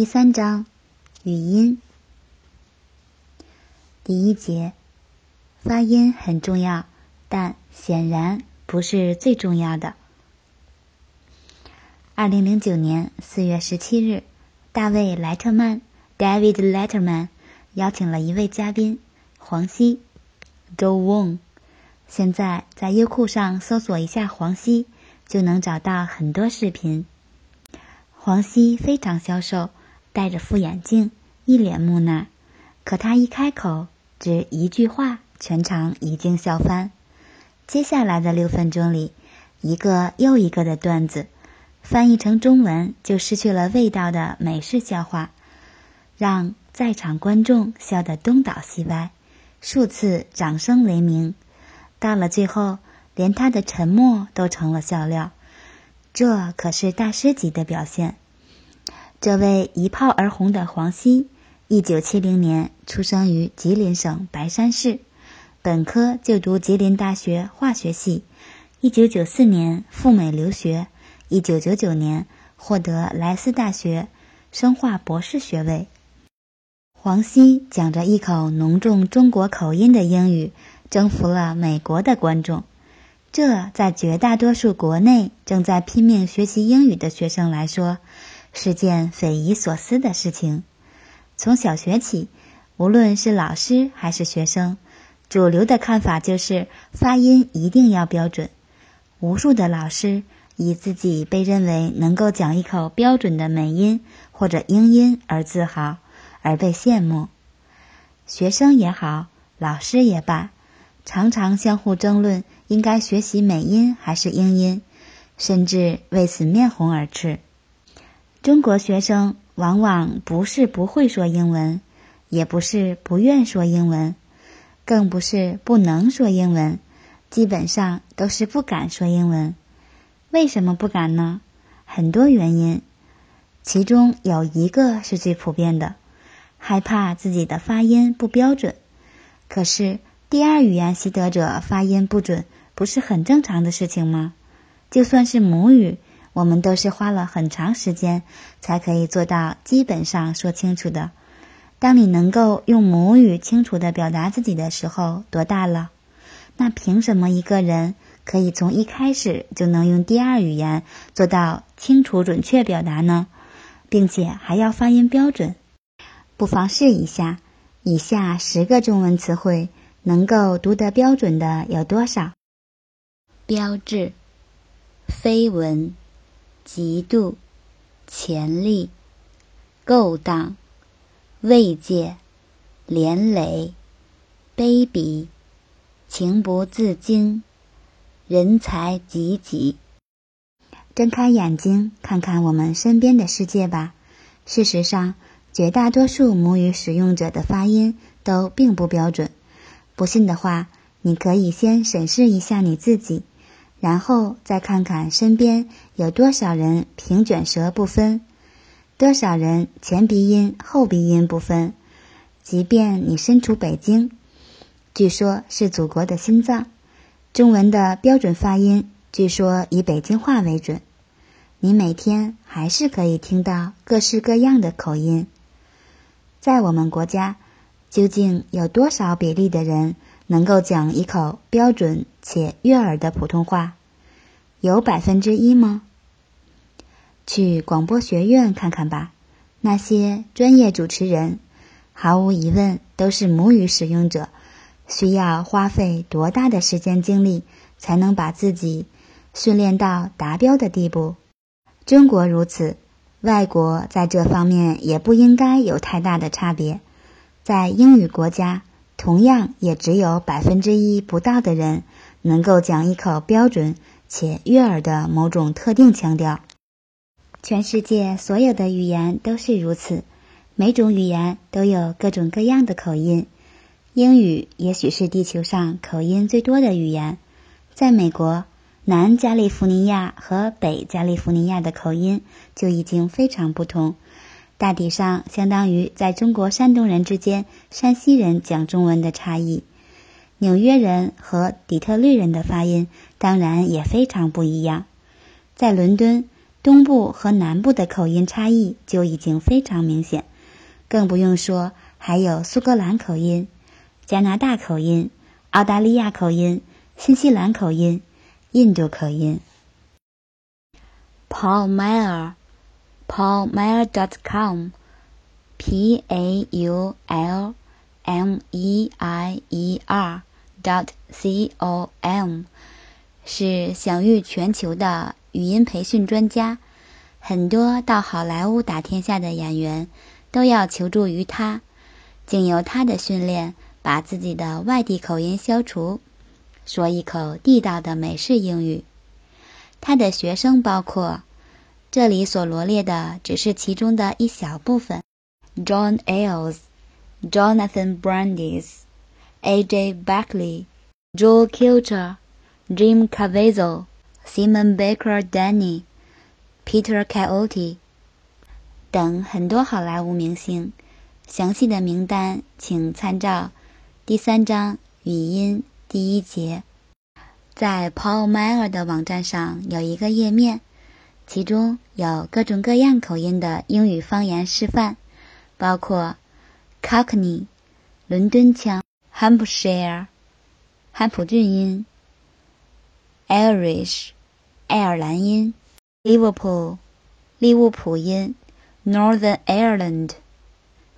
第三章语音第一节发音很重要，但显然不是最重要的。二零零九年四月十七日，大卫·莱特曼 （David Letterman） 邀请了一位嘉宾黄西 （Joe Wong）。现在在优酷上搜索一下黄西，就能找到很多视频。黄西非常消瘦。戴着副眼镜，一脸木讷。可他一开口，只一句话，全场已经笑翻。接下来的六分钟里，一个又一个的段子，翻译成中文就失去了味道的美式笑话，让在场观众笑得东倒西歪，数次掌声雷鸣。到了最后，连他的沉默都成了笑料。这可是大师级的表现。这位一炮而红的黄西，一九七零年出生于吉林省白山市，本科就读吉林大学化学系。一九九四年赴美留学，一九九九年获得莱斯大学生化博士学位。黄西讲着一口浓重中国口音的英语，征服了美国的观众。这在绝大多数国内正在拼命学习英语的学生来说。是件匪夷所思的事情。从小学起，无论是老师还是学生，主流的看法就是发音一定要标准。无数的老师以自己被认为能够讲一口标准的美音或者英音而自豪，而被羡慕。学生也好，老师也罢，常常相互争论应该学习美音还是英音，甚至为此面红耳赤。中国学生往往不是不会说英文，也不是不愿说英文，更不是不能说英文，基本上都是不敢说英文。为什么不敢呢？很多原因，其中有一个是最普遍的：害怕自己的发音不标准。可是，第二语言习得者发音不准，不是很正常的事情吗？就算是母语。我们都是花了很长时间才可以做到基本上说清楚的。当你能够用母语清楚的表达自己的时候，多大了？那凭什么一个人可以从一开始就能用第二语言做到清楚准确表达呢？并且还要发音标准？不妨试一下，以下十个中文词汇能够读得标准的有多少？标志，绯闻。嫉妒、潜力、勾当、慰藉、连累、卑鄙、情不自禁、人才济济。睁开眼睛，看看我们身边的世界吧。事实上，绝大多数母语使用者的发音都并不标准。不信的话，你可以先审视一下你自己。然后再看看身边有多少人平卷舌不分，多少人前鼻音后鼻音不分。即便你身处北京，据说是祖国的心脏，中文的标准发音据说以北京话为准，你每天还是可以听到各式各样的口音。在我们国家，究竟有多少比例的人？能够讲一口标准且悦耳的普通话，有百分之一吗？去广播学院看看吧，那些专业主持人，毫无疑问都是母语使用者，需要花费多大的时间精力才能把自己训练到达标的地步？中国如此，外国在这方面也不应该有太大的差别，在英语国家。同样，也只有百分之一不到的人能够讲一口标准且悦耳的某种特定腔调。全世界所有的语言都是如此，每种语言都有各种各样的口音。英语也许是地球上口音最多的语言。在美国，南加利福尼亚和北加利福尼亚的口音就已经非常不同。大体上相当于在中国山东人之间，山西人讲中文的差异。纽约人和底特律人的发音当然也非常不一样。在伦敦，东部和南部的口音差异就已经非常明显，更不用说还有苏格兰口音、加拿大口音、澳大利亚口音、新西兰口音、印度口音。Paul Meyer。paulmeyer.com，p a u l m e i e r dot c o m，是享誉全球的语音培训专家。很多到好莱坞打天下的演员都要求助于他，经由他的训练，把自己的外地口音消除，说一口地道的美式英语。他的学生包括。这里所罗列的只是其中的一小部分。John Ailes、Jonathan Brandis、A.J. Buckley、Joel Kilcher、Jim Caviezel、Simon Baker Denny、Peter Coyote 等很多好莱坞明星。详细的名单请参照第三章语音第一节。在 Paul Meyer 的网站上有一个页面。其中有各种各样口音的英语方言示范，包括 Cockney（ 伦敦腔）、Hampshire（ 汉普郡音）、Irish（ 爱尔兰音）、Liverpool（ 利物浦音）、Northern Ireland（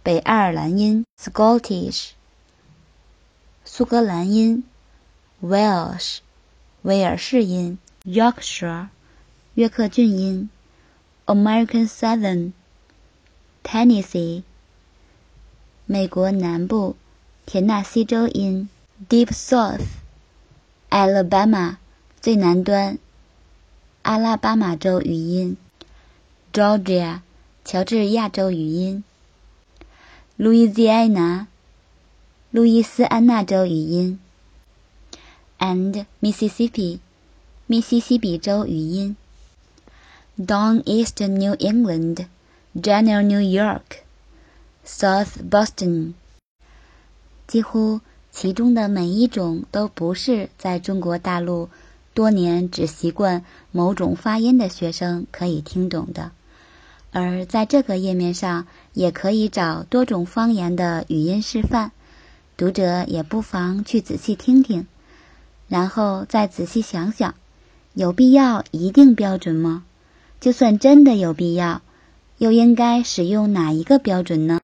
北爱尔兰音）、Scottish（ 苏格兰音）、Welsh（ 威尔士音）、Yorkshire。约克郡音，American Southern Tennessee，美国南部田纳西州音，Deep South Alabama 最南端，阿拉巴马州语音，Georgia 乔治亚州语音，Louisiana 路易斯安那州语音，and Mississippi 密西西比州语音。Don East New England, General New York, South Boston，几乎其中的每一种都不是在中国大陆多年只习惯某种发音的学生可以听懂的。而在这个页面上也可以找多种方言的语音示范，读者也不妨去仔细听听，然后再仔细想想，有必要一定标准吗？就算真的有必要，又应该使用哪一个标准呢？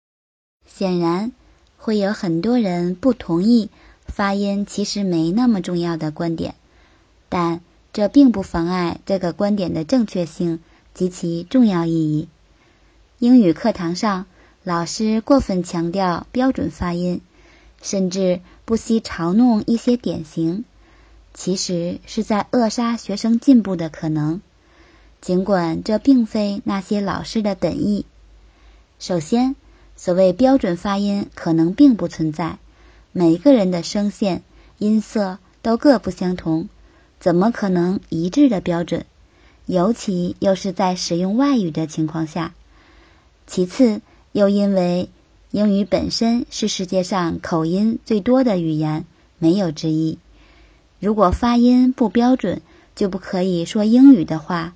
显然，会有很多人不同意发音其实没那么重要的观点，但这并不妨碍这个观点的正确性及其重要意义。英语课堂上，老师过分强调标准发音，甚至不惜嘲弄一些典型，其实是在扼杀学生进步的可能。尽管这并非那些老师的本意。首先，所谓标准发音可能并不存在，每个人的声线、音色都各不相同，怎么可能一致的标准？尤其又是在使用外语的情况下。其次，又因为英语本身是世界上口音最多的语言，没有之一。如果发音不标准，就不可以说英语的话。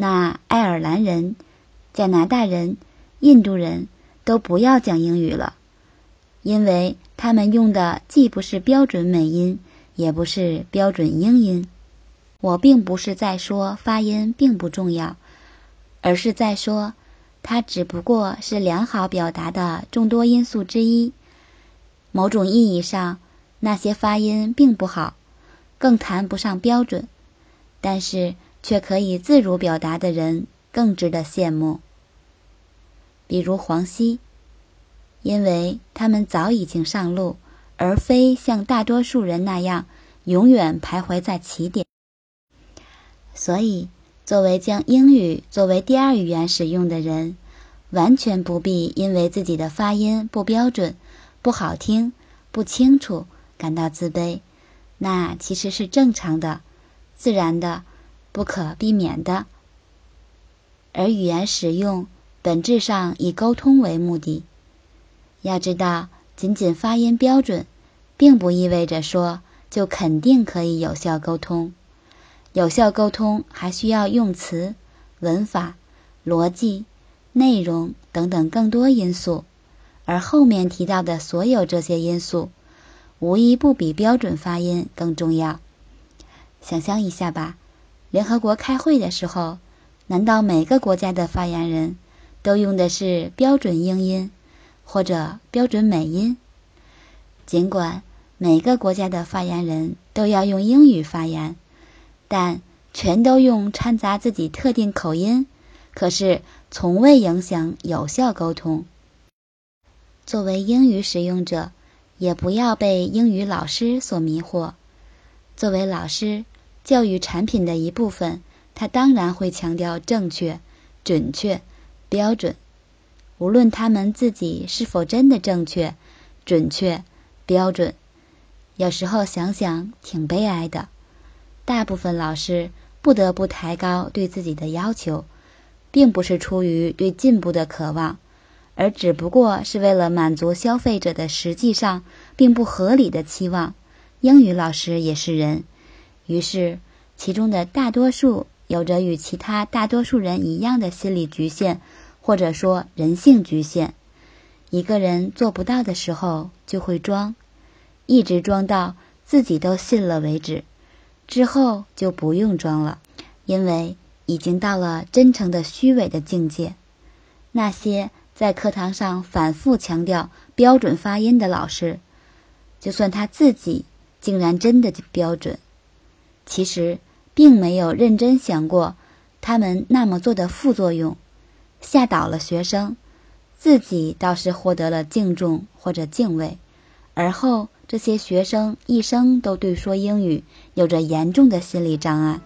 那爱尔兰人、加拿大人、印度人都不要讲英语了，因为他们用的既不是标准美音，也不是标准英音。我并不是在说发音并不重要，而是在说它只不过是良好表达的众多因素之一。某种意义上，那些发音并不好，更谈不上标准，但是。却可以自如表达的人更值得羡慕，比如黄西，因为他们早已经上路，而非像大多数人那样永远徘徊在起点。所以，作为将英语作为第二语言使用的人，完全不必因为自己的发音不标准、不好听、不清楚感到自卑，那其实是正常的、自然的。不可避免的，而语言使用本质上以沟通为目的。要知道，仅仅发音标准，并不意味着说就肯定可以有效沟通。有效沟通还需要用词、文法、逻辑、内容等等更多因素，而后面提到的所有这些因素，无一不比标准发音更重要。想象一下吧，联合国开会的时候，难道每个国家的发言人都用的是标准英音或者标准美音？尽管每个国家的发言人都要用英语发言，但全都用掺杂自己特定口音，可是从未影响有效沟通。作为英语使用者，也不要被英语老师所迷惑。作为老师，教育产品的一部分，他当然会强调正确、准确、标准，无论他们自己是否真的正确、准确、标准。有时候想想，挺悲哀的。大部分老师不得不抬高对自己的要求，并不是出于对进步的渴望，而只不过是为了满足消费者的实际上并不合理的期望。英语老师也是人，于是其中的大多数有着与其他大多数人一样的心理局限，或者说人性局限。一个人做不到的时候，就会装，一直装到自己都信了为止。之后就不用装了，因为已经到了真诚的虚伪的境界。那些在课堂上反复强调标准发音的老师，就算他自己竟然真的标准，其实并没有认真想过他们那么做的副作用，吓倒了学生，自己倒是获得了敬重或者敬畏，而后。这些学生一生都对说英语有着严重的心理障碍。